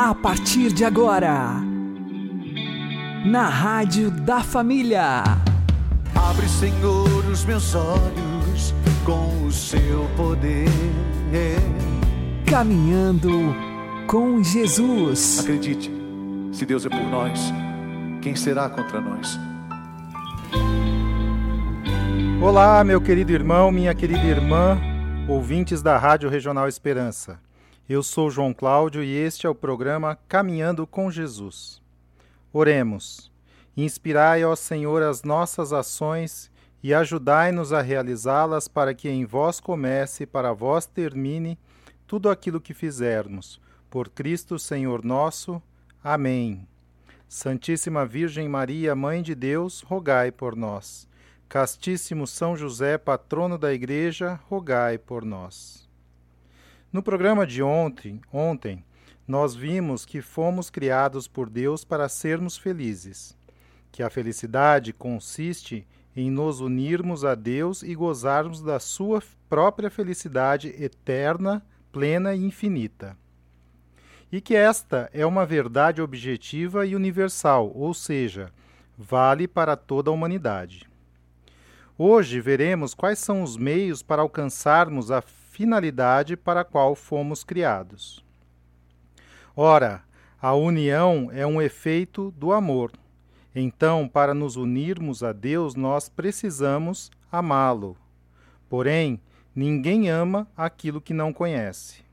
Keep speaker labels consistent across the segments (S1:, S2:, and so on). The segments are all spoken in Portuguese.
S1: A partir de agora, na Rádio da Família.
S2: Abre, Senhor, os meus olhos com o seu poder.
S1: Caminhando com Jesus.
S2: Acredite, se Deus é por nós, quem será contra nós?
S3: Olá, meu querido irmão, minha querida irmã, ouvintes da Rádio Regional Esperança. Eu sou João Cláudio e este é o programa Caminhando com Jesus. Oremos. Inspirai, ó Senhor, as nossas ações e ajudai-nos a realizá-las para que em vós comece e para vós termine tudo aquilo que fizermos. Por Cristo, Senhor nosso. Amém. Santíssima Virgem Maria, Mãe de Deus, rogai por nós. Castíssimo São José, patrono da Igreja, rogai por nós. No programa de ontem, ontem, nós vimos que fomos criados por Deus para sermos felizes, que a felicidade consiste em nos unirmos a Deus e gozarmos da sua própria felicidade eterna, plena e infinita. E que esta é uma verdade objetiva e universal, ou seja, vale para toda a humanidade. Hoje veremos quais são os meios para alcançarmos a finalidade para a qual fomos criados. Ora, a união é um efeito do amor. Então, para nos unirmos a Deus, nós precisamos amá-lo. Porém, ninguém ama aquilo que não conhece.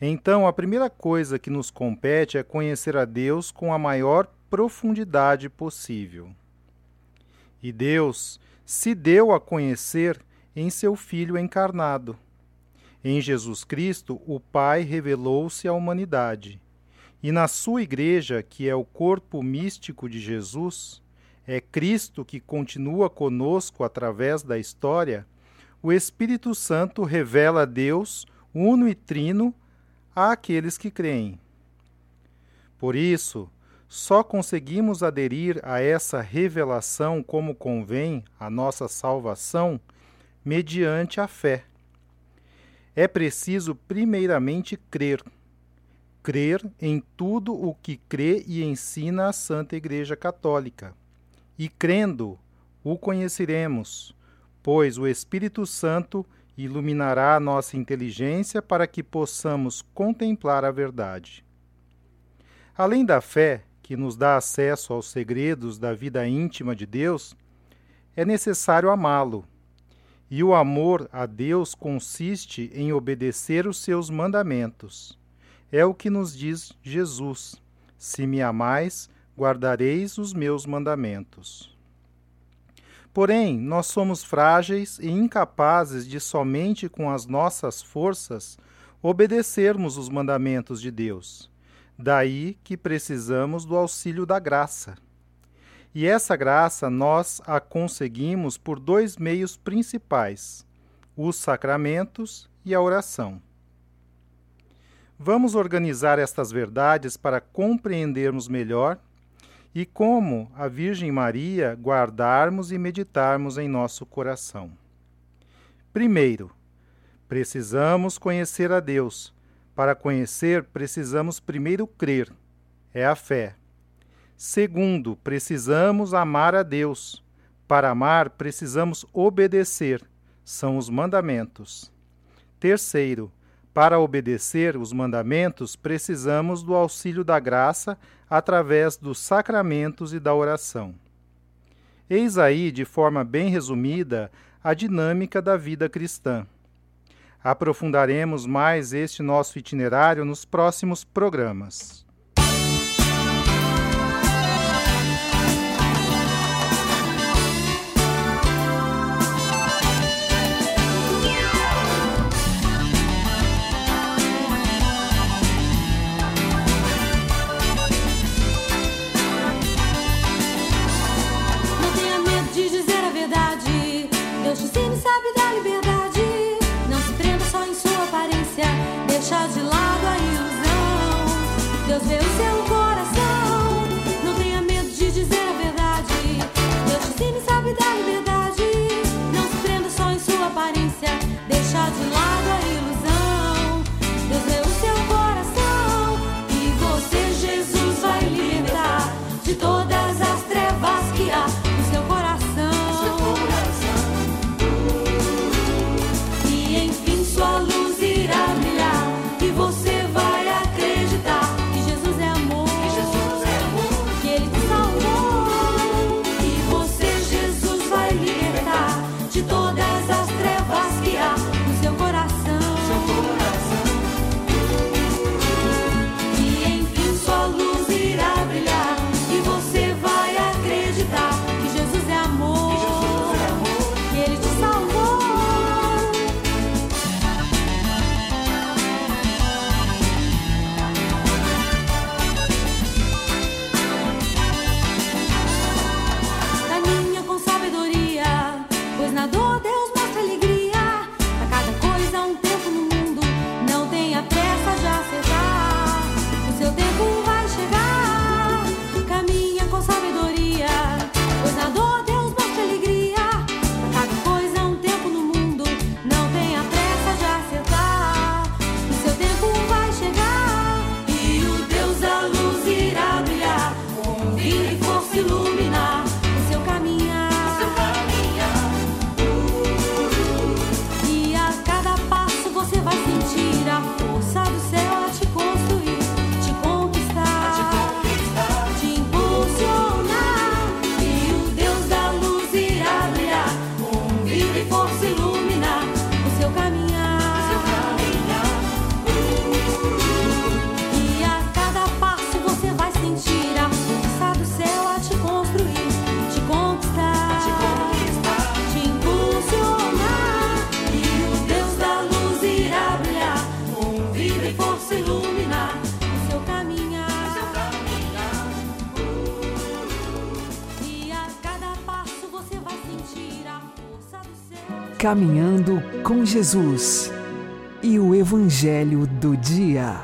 S3: Então, a primeira coisa que nos compete é conhecer a Deus com a maior profundidade possível. E Deus se deu a conhecer em seu Filho encarnado. Em Jesus Cristo, o Pai revelou-se à humanidade. E na sua Igreja, que é o corpo místico de Jesus, é Cristo que continua conosco através da história, o Espírito Santo revela Deus, uno e trino, àqueles que creem. Por isso, só conseguimos aderir a essa revelação como convém à nossa salvação mediante a fé. É preciso, primeiramente, crer. Crer em tudo o que crê e ensina a Santa Igreja Católica. E crendo, o conheceremos, pois o Espírito Santo iluminará a nossa inteligência para que possamos contemplar a verdade. Além da fé, que nos dá acesso aos segredos da vida íntima de Deus, é necessário amá-lo. E o amor a Deus consiste em obedecer os seus mandamentos. É o que nos diz Jesus: Se me amais, guardareis os meus mandamentos. Porém, nós somos frágeis e incapazes de somente com as nossas forças obedecermos os mandamentos de Deus. Daí que precisamos do auxílio da graça. E essa graça nós a conseguimos por dois meios principais: os sacramentos e a oração. Vamos organizar estas verdades para compreendermos melhor e como a Virgem Maria guardarmos e meditarmos em nosso coração. Primeiro, precisamos conhecer a Deus para conhecer, precisamos primeiro crer, é a fé. Segundo, precisamos amar a Deus. Para amar, precisamos obedecer, são os mandamentos. Terceiro, para obedecer os mandamentos, precisamos do auxílio da graça através dos sacramentos e da oração. Eis aí, de forma bem resumida, a dinâmica da vida cristã. Aprofundaremos mais este nosso itinerário nos próximos programas.
S1: Caminhando com Jesus e o Evangelho do Dia.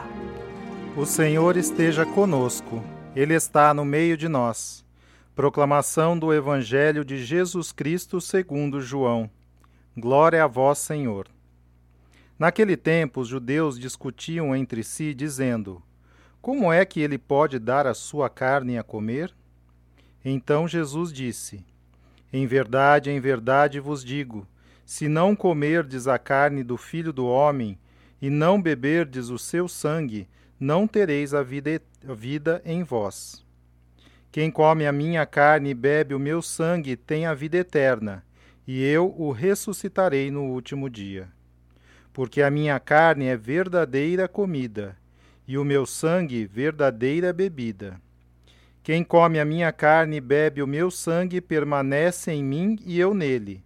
S3: O Senhor esteja conosco, Ele está no meio de nós. Proclamação do Evangelho de Jesus Cristo segundo João. Glória a vós, Senhor. Naquele tempo, os judeus discutiam entre si, dizendo: Como é que ele pode dar a sua carne a comer? Então Jesus disse: Em verdade, em verdade vos digo: se não comerdes a carne do Filho do Homem e não beberdes o seu sangue, não tereis a vida, a vida em vós. Quem come a minha carne e bebe o meu sangue tem a vida eterna, e eu o ressuscitarei no último dia. Porque a minha carne é verdadeira comida, e o meu sangue verdadeira bebida. Quem come a minha carne e bebe o meu sangue permanece em mim e eu nele.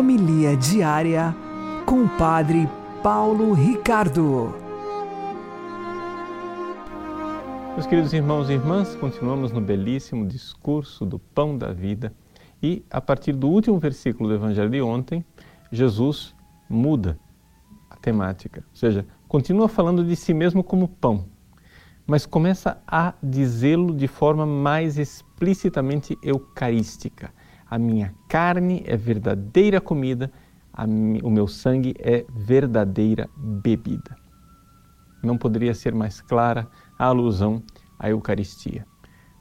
S1: Homilia diária com o Padre Paulo Ricardo.
S4: Meus queridos irmãos e irmãs, continuamos no belíssimo discurso do Pão da Vida e, a partir do último versículo do Evangelho de ontem, Jesus muda a temática, ou seja, continua falando de si mesmo como pão, mas começa a dizê-lo de forma mais explicitamente eucarística a minha carne é verdadeira comida, o meu sangue é verdadeira bebida. Não poderia ser mais clara a alusão à Eucaristia.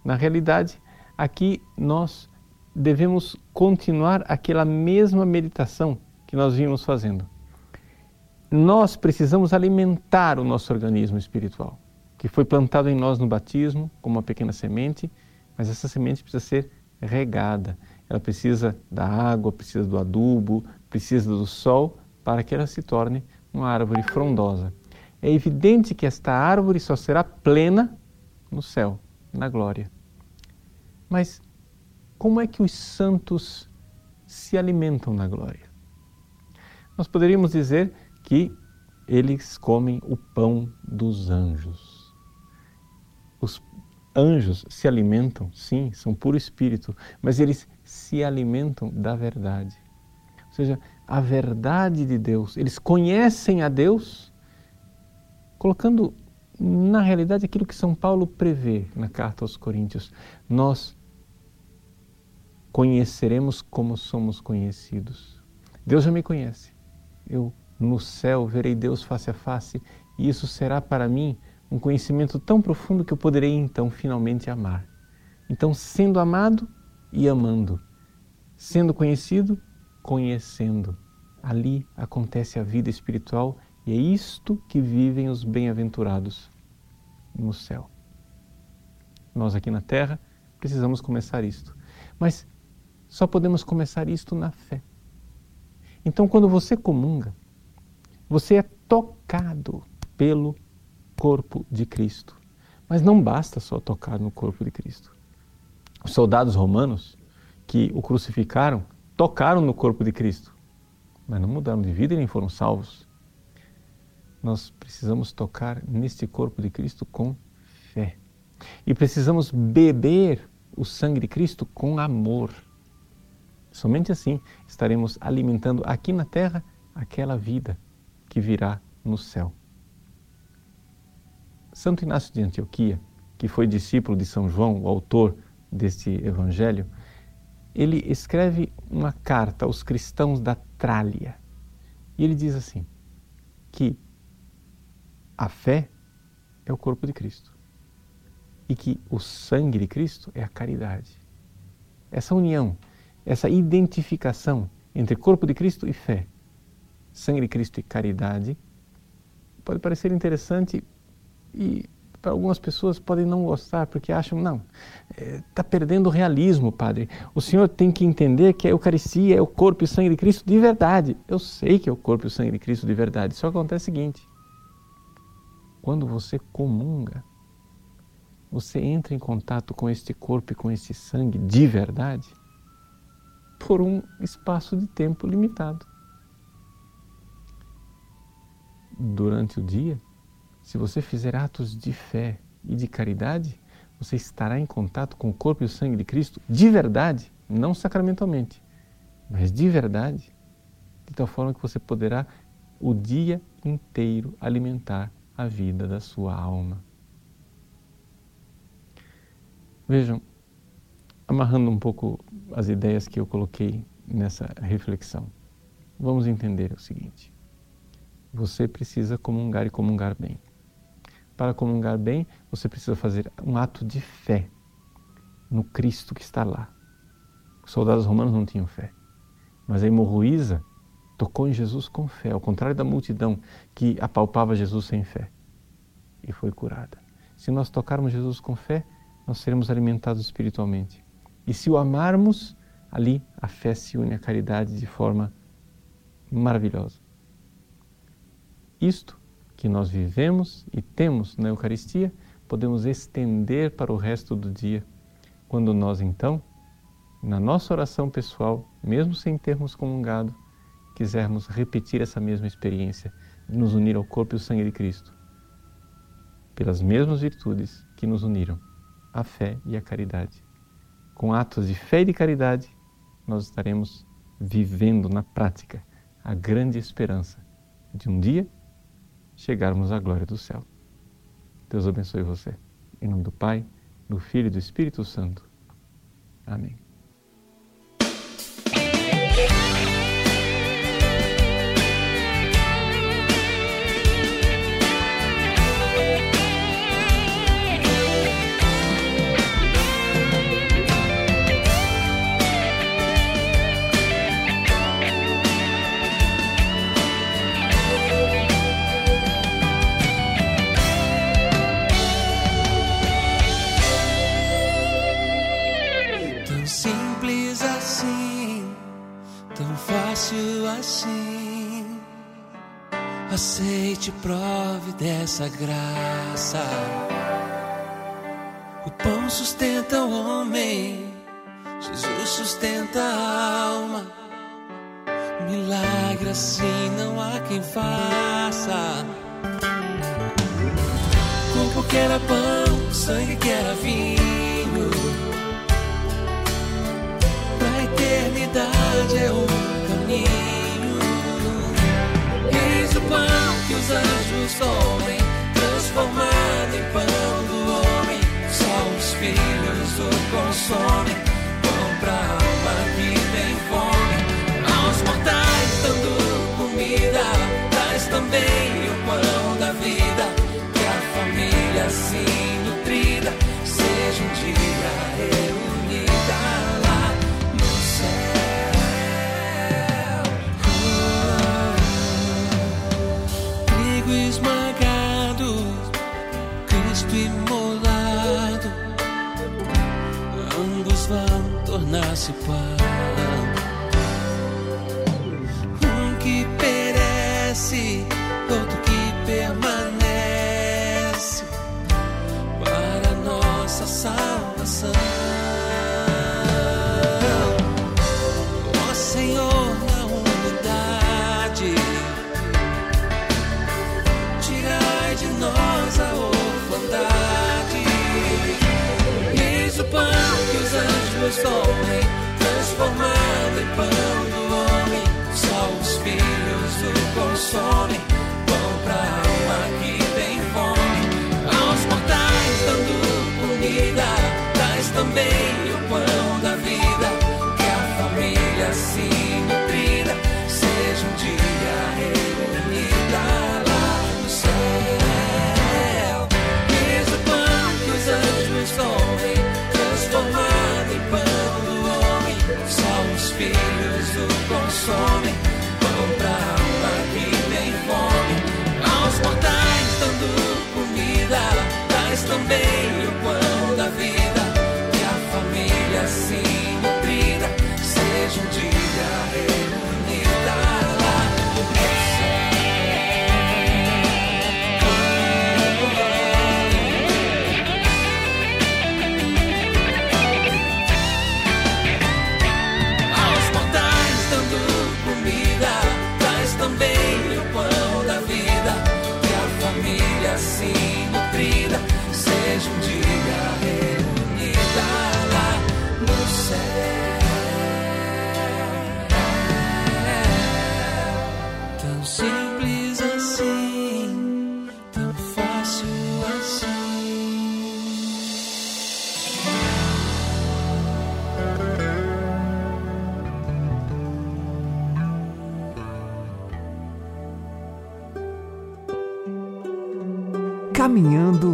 S4: Na realidade, aqui nós devemos continuar aquela mesma meditação que nós vimos fazendo. Nós precisamos alimentar o nosso organismo espiritual, que foi plantado em nós no batismo como uma pequena semente, mas essa semente precisa ser regada, ela precisa da água, precisa do adubo, precisa do sol para que ela se torne uma árvore frondosa. É evidente que esta árvore só será plena no céu, na glória. Mas como é que os santos se alimentam na glória? Nós poderíamos dizer que eles comem o pão dos anjos. Os anjos se alimentam, sim, são puro espírito, mas eles se alimentam da verdade. Ou seja, a verdade de Deus. Eles conhecem a Deus, colocando na realidade aquilo que São Paulo prevê na carta aos Coríntios. Nós conheceremos como somos conhecidos. Deus já me conhece. Eu no céu verei Deus face a face e isso será para mim um conhecimento tão profundo que eu poderei então finalmente amar. Então, sendo amado, e amando. Sendo conhecido, conhecendo. Ali acontece a vida espiritual e é isto que vivem os bem-aventurados no céu. Nós aqui na terra precisamos começar isto, mas só podemos começar isto na fé. Então, quando você comunga, você é tocado pelo corpo de Cristo. Mas não basta só tocar no corpo de Cristo. Os soldados romanos que o crucificaram tocaram no corpo de Cristo, mas não mudaram de vida e nem foram salvos. Nós precisamos tocar neste corpo de Cristo com fé. E precisamos beber o sangue de Cristo com amor. Somente assim estaremos alimentando aqui na terra aquela vida que virá no céu. Santo Inácio de Antioquia, que foi discípulo de São João, o autor deste evangelho, ele escreve uma carta aos cristãos da Trália. E ele diz assim: que a fé é o corpo de Cristo e que o sangue de Cristo é a caridade. Essa união, essa identificação entre corpo de Cristo e fé, sangue de Cristo e caridade, pode parecer interessante e para algumas pessoas podem não gostar porque acham, não, está é, perdendo o realismo, padre. O senhor tem que entender que a Eucaristia é o corpo e sangue de Cristo de verdade. Eu sei que é o corpo e o sangue de Cristo de verdade, só acontece o seguinte: quando você comunga, você entra em contato com este corpo e com este sangue de verdade por um espaço de tempo limitado. Durante o dia, se você fizer atos de fé e de caridade, você estará em contato com o corpo e o sangue de Cristo de verdade, não sacramentalmente, mas de verdade, de tal forma que você poderá o dia inteiro alimentar a vida da sua alma. Vejam, amarrando um pouco as ideias que eu coloquei nessa reflexão, vamos entender o seguinte: você precisa comungar e comungar bem. Para comungar bem, você precisa fazer um ato de fé no Cristo que está lá. Os soldados romanos não tinham fé, mas a hemorroísa tocou em Jesus com fé, ao contrário da multidão que apalpava Jesus sem fé e foi curada. Se nós tocarmos Jesus com fé, nós seremos alimentados espiritualmente. E se o amarmos, ali a fé se une à caridade de forma maravilhosa. Isto que nós vivemos e temos na Eucaristia, podemos estender para o resto do dia, quando nós então, na nossa oração pessoal, mesmo sem termos comungado, quisermos repetir essa mesma experiência nos unir ao corpo e ao sangue de Cristo, pelas mesmas virtudes que nos uniram, a fé e a caridade. Com atos de fé e de caridade, nós estaremos vivendo na prática a grande esperança de um dia chegarmos à glória do céu. Deus abençoe você. Em nome do Pai, do Filho e do Espírito Santo. Amém.
S5: Graça. O pão sustenta o homem, Jesus sustenta a alma. Milagre assim não há quem faça. Corpo que era pão, sangue que era vinho. Pra eternidade é o caminho pão que os anjos comem, transformado em pão do homem. Só os filhos o consomem, pão pra alma que tem fome. Aos mortais dando comida, traz também o pão da vida, que a família assim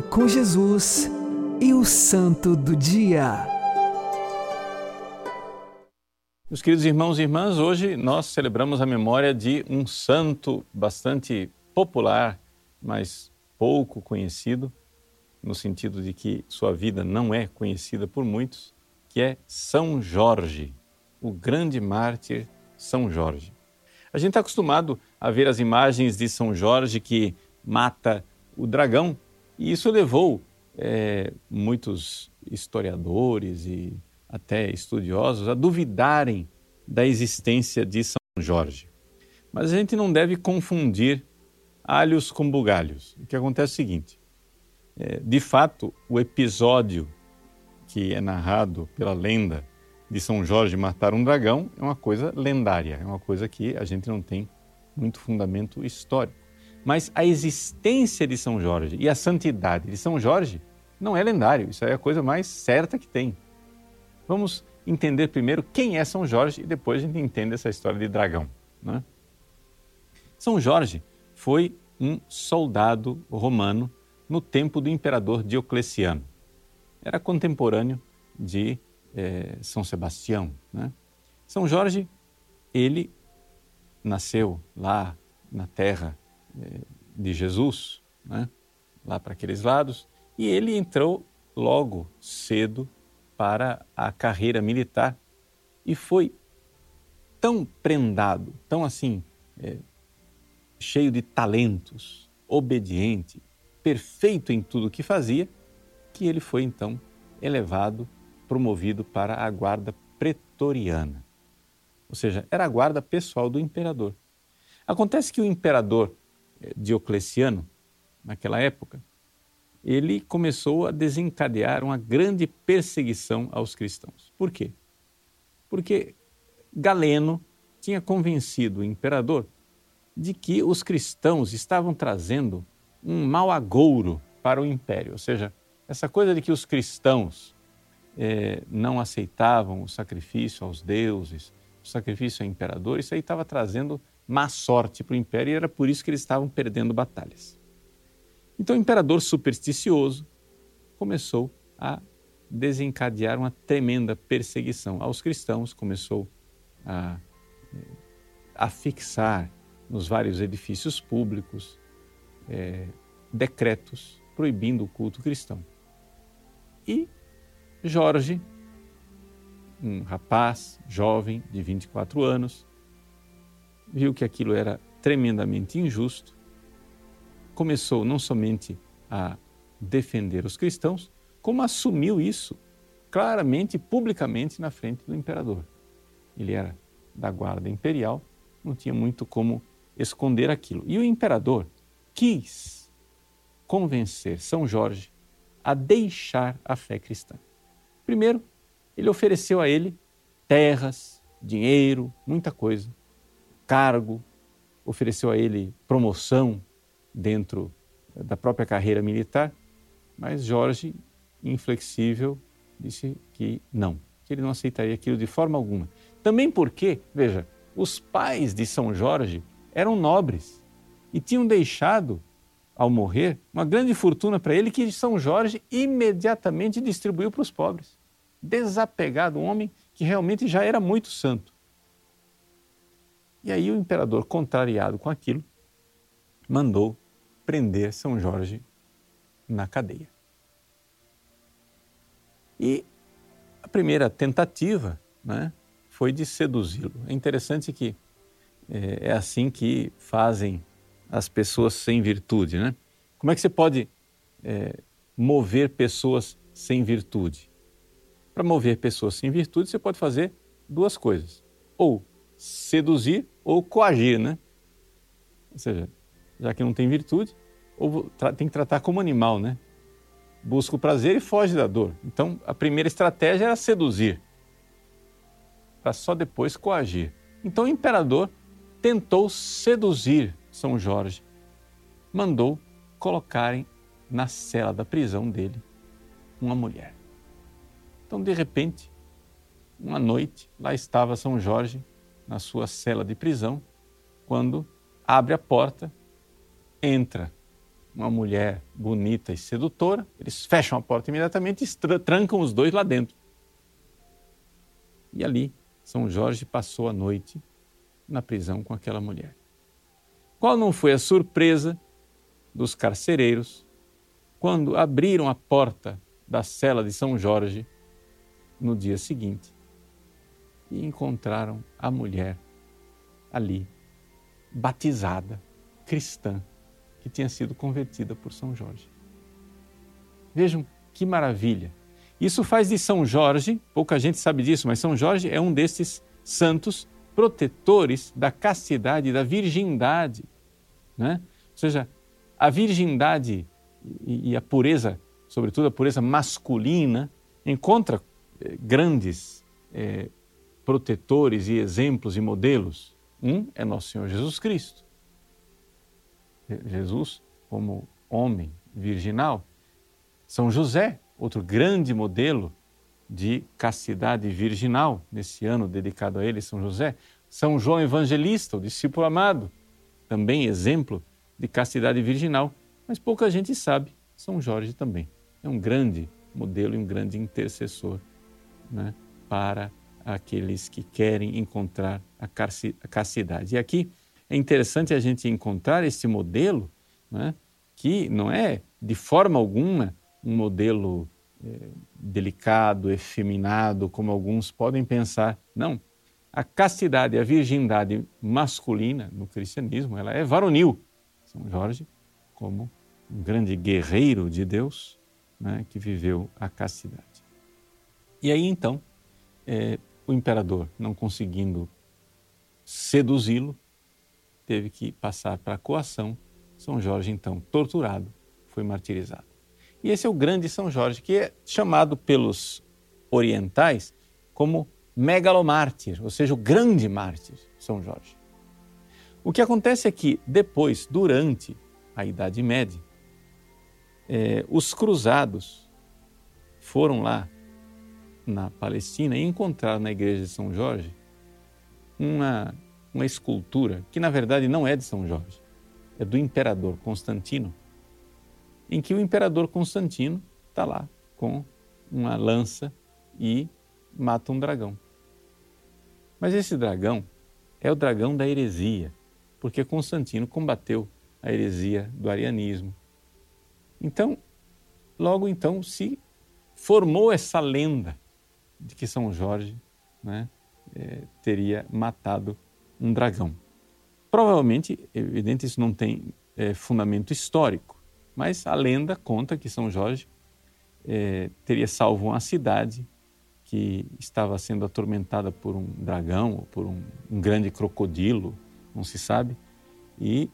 S1: Com Jesus e o Santo do Dia.
S4: Meus queridos irmãos e irmãs, hoje nós celebramos a memória de um santo bastante popular, mas pouco conhecido, no sentido de que sua vida não é conhecida por muitos, que é São Jorge, o grande mártir São Jorge. A gente está acostumado a ver as imagens de São Jorge que mata o dragão, e isso levou é, muitos historiadores e até estudiosos a duvidarem da existência de São Jorge. Mas a gente não deve confundir alhos com bugalhos. O que acontece é o seguinte: é, de fato, o episódio que é narrado pela lenda de São Jorge matar um dragão é uma coisa lendária, é uma coisa que a gente não tem muito fundamento histórico. Mas a existência de São Jorge e a santidade de São Jorge não é lendário, isso é a coisa mais certa que tem. Vamos entender primeiro quem é São Jorge e depois a gente entende essa história de dragão. Né? São Jorge foi um soldado romano no tempo do imperador Diocleciano. Era contemporâneo de eh, São Sebastião. Né? São Jorge, ele nasceu lá na terra de Jesus, né? lá para aqueles lados, e ele entrou logo cedo para a carreira militar e foi tão prendado, tão assim, é, cheio de talentos, obediente, perfeito em tudo que fazia, que ele foi então elevado, promovido para a guarda pretoriana. Ou seja, era a guarda pessoal do imperador. Acontece que o imperador eh, Diocleciano, naquela época, ele começou a desencadear uma grande perseguição aos cristãos. Por quê? Porque Galeno tinha convencido o imperador de que os cristãos estavam trazendo um mau agouro para o império, ou seja, essa coisa de que os cristãos eh, não aceitavam o sacrifício aos deuses, o sacrifício ao imperador, isso aí estava trazendo má sorte para o império e era por isso que eles estavam perdendo batalhas. Então o imperador supersticioso começou a desencadear uma tremenda perseguição aos cristãos, começou a, a fixar nos vários edifícios públicos é, decretos proibindo o culto cristão. E Jorge, um rapaz jovem de 24 anos, viu que aquilo era tremendamente injusto começou não somente a defender os cristãos, como assumiu isso claramente publicamente na frente do imperador. Ele era da guarda imperial, não tinha muito como esconder aquilo. E o imperador quis convencer São Jorge a deixar a fé cristã. Primeiro, ele ofereceu a ele terras, dinheiro, muita coisa, cargo, ofereceu a ele promoção dentro da própria carreira militar, mas Jorge, inflexível, disse que não, que ele não aceitaria aquilo de forma alguma. Também porque, veja, os pais de São Jorge eram nobres e tinham deixado, ao morrer, uma grande fortuna para ele que São Jorge imediatamente distribuiu para os pobres. Desapegado, um homem que realmente já era muito santo. E aí o imperador, contrariado com aquilo, mandou prender São Jorge na cadeia. E a primeira tentativa né, foi de seduzi-lo. É interessante que é, é, assim que fazem as pessoas sem virtude. Né? Como é que você pode é, mover pessoas sem virtude? Para mover pessoas sem virtude, você pode fazer duas coisas: ou seduzir ou coagir, né? Ou seja, já que não tem virtude, ou tem que tratar como animal, né? busca o prazer e foge da dor. Então, a primeira estratégia era seduzir, para só depois coagir. Então, o imperador tentou seduzir São Jorge, mandou colocarem na cela da prisão dele uma mulher. Então, de repente, uma noite, lá estava São Jorge na sua cela de prisão, quando abre a porta, entra uma mulher bonita e sedutora, eles fecham a porta imediatamente e trancam os dois lá dentro. E ali, São Jorge passou a noite na prisão com aquela mulher. Qual não foi a surpresa dos carcereiros quando abriram a porta da cela de São Jorge no dia seguinte e encontraram a mulher ali, batizada, cristã, que tinha sido convertida por São Jorge. Vejam que maravilha! Isso faz de São Jorge, pouca gente sabe disso, mas São Jorge é um desses santos protetores da castidade, da virgindade. Né? Ou seja, a virgindade e a pureza, sobretudo a pureza masculina, encontra eh, grandes eh, protetores e exemplos e modelos. Um é nosso Senhor Jesus Cristo. Jesus, como homem virginal. São José, outro grande modelo de castidade virginal, nesse ano dedicado a ele, São José. São João Evangelista, o discípulo amado, também exemplo de castidade virginal, mas pouca gente sabe. São Jorge também é um grande modelo e um grande intercessor né, para aqueles que querem encontrar a castidade. E aqui é interessante a gente encontrar esse modelo, né, que não é de forma alguma um modelo é, delicado, efeminado, como alguns podem pensar. Não. A castidade, a virgindade masculina no cristianismo, ela é varonil. São Jorge, como um grande guerreiro de Deus, né, que viveu a castidade. E aí então, é, o imperador, não conseguindo seduzi-lo, teve que passar para a coação. São Jorge, então, torturado, foi martirizado. E esse é o grande São Jorge, que é chamado pelos orientais como megalomártir, ou seja, o grande mártir, São Jorge. O que acontece é que depois, durante a Idade Média, é, os cruzados foram lá na Palestina e encontraram na igreja de São Jorge uma, uma escultura que na verdade não é de São Jorge, é do imperador Constantino, em que o imperador Constantino está lá com uma lança e mata um dragão. Mas esse dragão é o dragão da heresia, porque Constantino combateu a heresia do arianismo. Então, logo então se formou essa lenda de que São Jorge né, é, teria matado um dragão. Provavelmente, evidente, isso não tem é, fundamento histórico, mas a lenda conta que São Jorge é, teria salvo uma cidade que estava sendo atormentada por um dragão ou por um, um grande crocodilo, não se sabe, e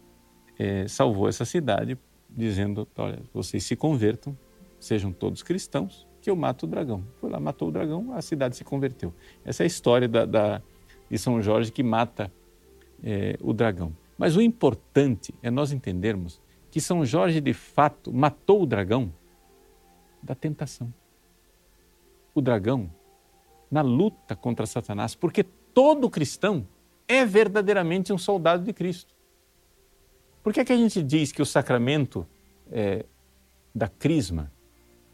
S4: é, salvou essa cidade dizendo: olha, vocês se convertam, sejam todos cristãos, que eu mato o dragão. Foi lá, matou o dragão, a cidade se converteu. Essa é a história da, da de São Jorge que mata é, o dragão. Mas o importante é nós entendermos que São Jorge de fato matou o dragão da tentação. O dragão na luta contra Satanás, porque todo cristão é verdadeiramente um soldado de Cristo. Por que, é que a gente diz que o sacramento é, da crisma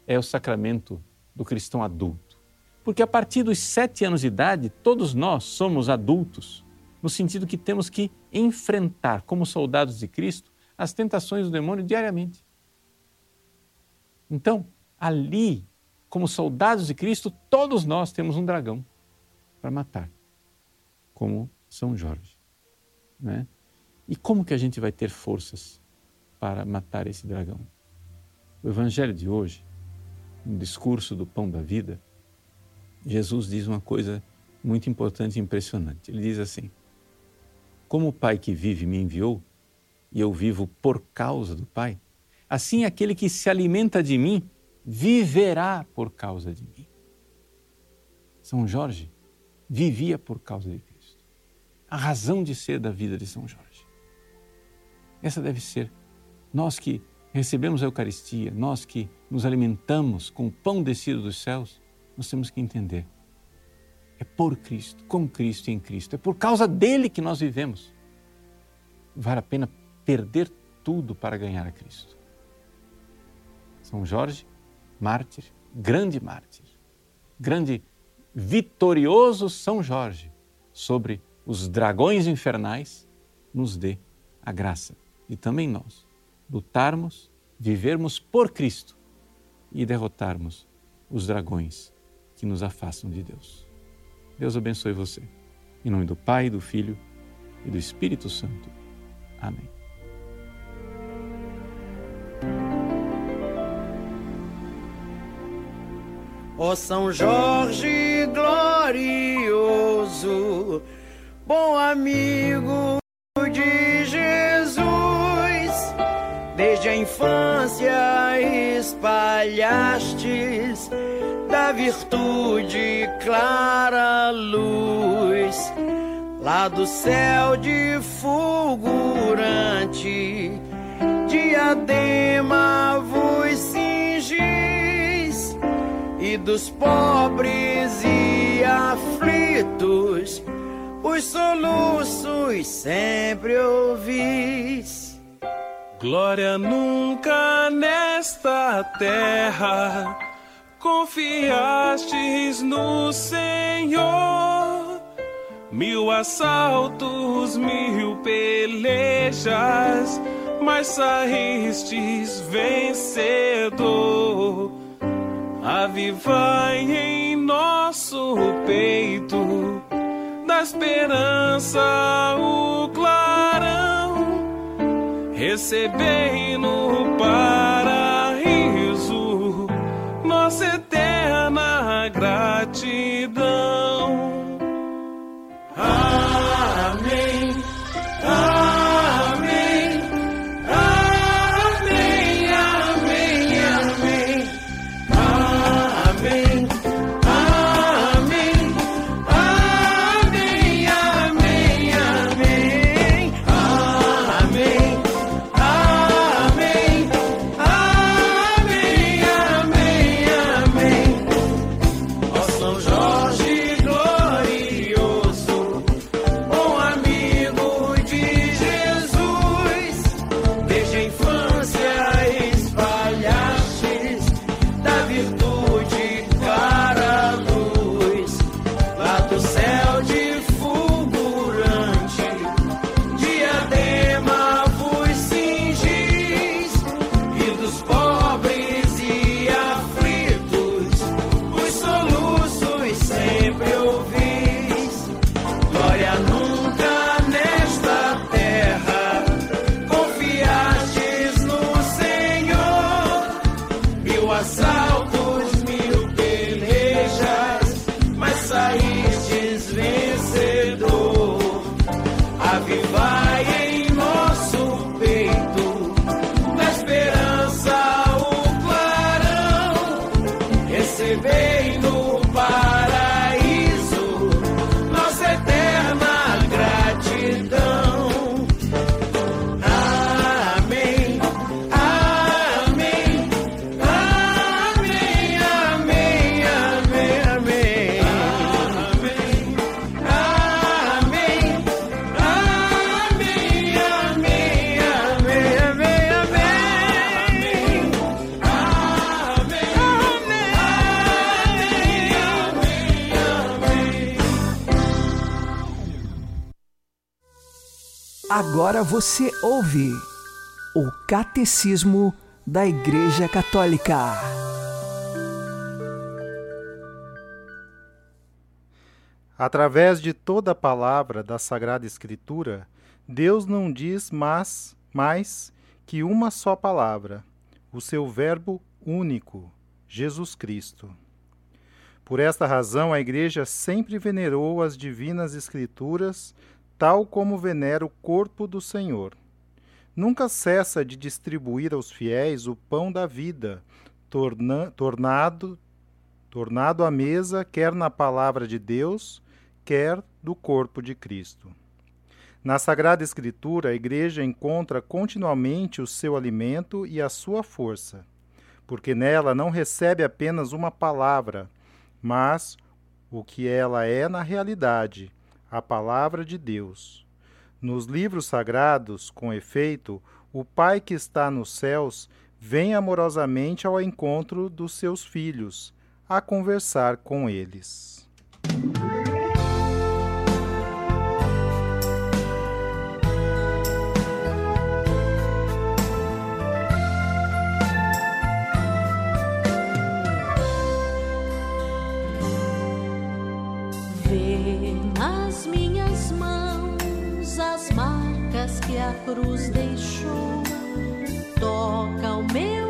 S4: é o sacramento do cristão adulto. Porque a partir dos sete anos de idade, todos nós somos adultos, no sentido que temos que enfrentar, como soldados de Cristo, as tentações do demônio diariamente. Então, ali, como soldados de Cristo, todos nós temos um dragão para matar, como São Jorge. Né? E como que a gente vai ter forças para matar esse dragão? O Evangelho de hoje no discurso do pão da vida, Jesus diz uma coisa muito importante e impressionante. Ele diz assim: Como o Pai que vive me enviou, e eu vivo por causa do Pai, assim aquele que se alimenta de mim viverá por causa de mim. São Jorge vivia por causa de Cristo. A razão de ser da vida de São Jorge. Essa deve ser nós que recebemos a Eucaristia, nós que nos alimentamos com o pão descido dos céus, nós temos que entender. É por Cristo, com Cristo e em Cristo. É por causa dele que nós vivemos. Vale a pena perder tudo para ganhar a Cristo. São Jorge, mártir, grande mártir, grande vitorioso São Jorge sobre os dragões infernais, nos dê a graça e também nós lutarmos, vivermos por Cristo e derrotarmos os dragões que nos afastam de Deus. Deus abençoe você. Em nome do Pai, do Filho e do Espírito Santo. Amém.
S6: Ó São Jorge glorioso, bom amigo infância espalhastes da virtude clara luz, lá do céu de fulgurante, diadema vos cingis, e dos pobres e aflitos, os soluços sempre ouvis.
S7: Glória nunca nesta terra confiastes no Senhor. Mil assaltos, mil pelejas, mas saístes vencedor. Avivai em nosso peito da esperança o clarão, recebei no paraíso
S1: Agora você ouve o Catecismo da Igreja Católica.
S3: Através de toda a palavra da Sagrada Escritura, Deus não diz mas mais que uma só palavra, o seu Verbo único, Jesus Cristo. Por esta razão, a Igreja sempre venerou as divinas Escrituras, tal como venera o corpo do Senhor. Nunca cessa de distribuir aos fiéis o pão da vida, torna, tornado, tornado à mesa, quer na palavra de Deus, quer do corpo de Cristo. Na Sagrada Escritura, a Igreja encontra continuamente o seu alimento e a sua força, porque nela não recebe apenas uma palavra, mas o que ela é na realidade, a palavra de Deus. Nos livros sagrados, com efeito, o Pai que está nos céus vem amorosamente ao encontro dos seus filhos, a conversar com eles.
S8: A cruz deixou. Toca o meu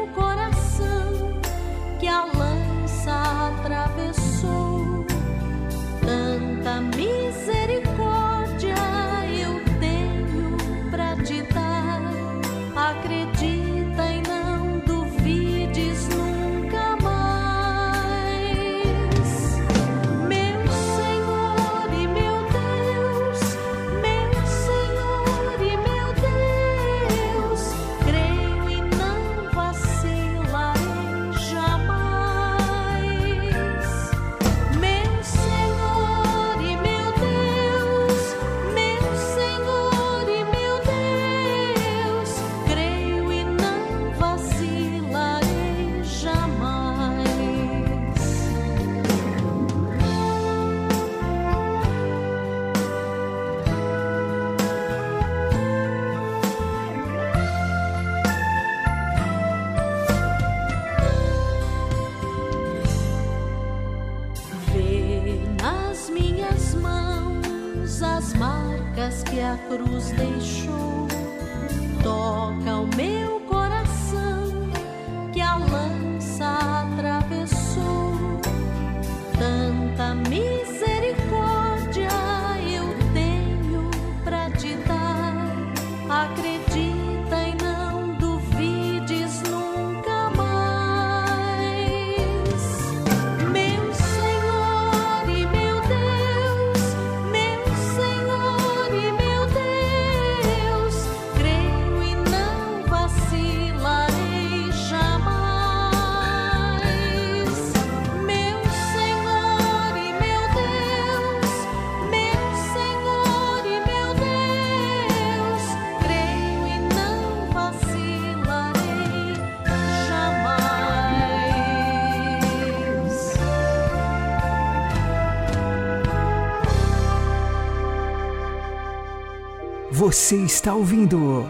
S1: Você está ouvindo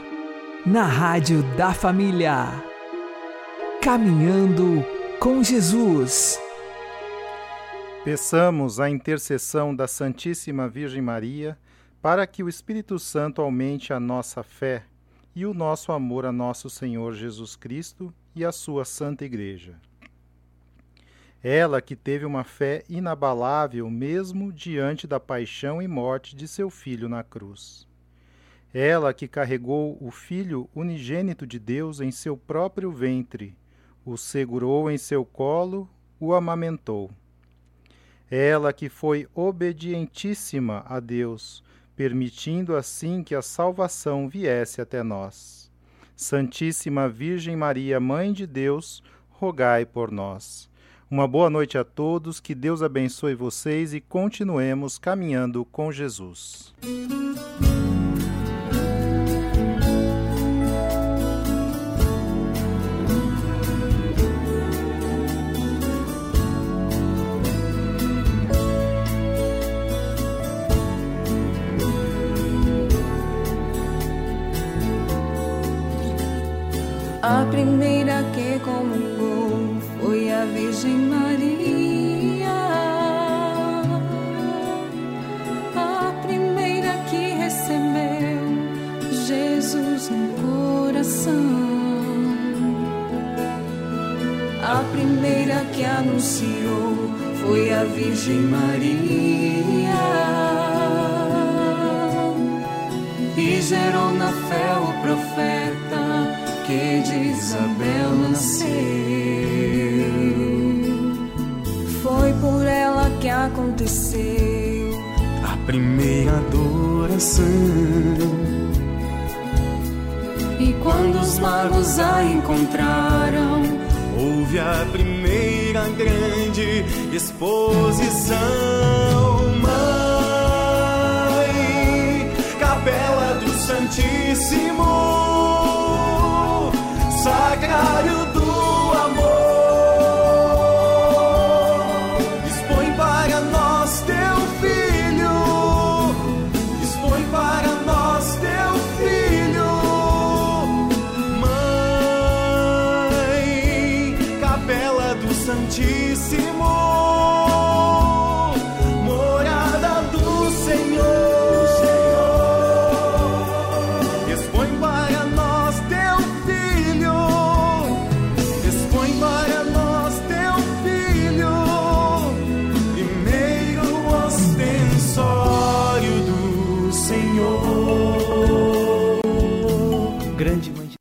S1: na Rádio da Família. Caminhando com Jesus.
S3: Peçamos a intercessão da Santíssima Virgem Maria para que o Espírito Santo aumente a nossa fé e o nosso amor a nosso Senhor Jesus Cristo e a sua Santa Igreja. Ela que teve uma fé inabalável mesmo diante da paixão e morte de seu filho na cruz. Ela que carregou o Filho unigênito de Deus em seu próprio ventre, o segurou em seu colo, o amamentou. Ela que foi obedientíssima a Deus, permitindo assim que a salvação viesse até nós. Santíssima Virgem Maria, Mãe de Deus, rogai por nós. Uma boa noite a todos, que Deus abençoe vocês e continuemos caminhando com Jesus.
S9: Aconteceu.
S10: A primeira adoração.
S9: E quando os magos a encontraram,
S10: Houve a primeira grande exposição. Mãe, Capela do Santíssimo, Sacrário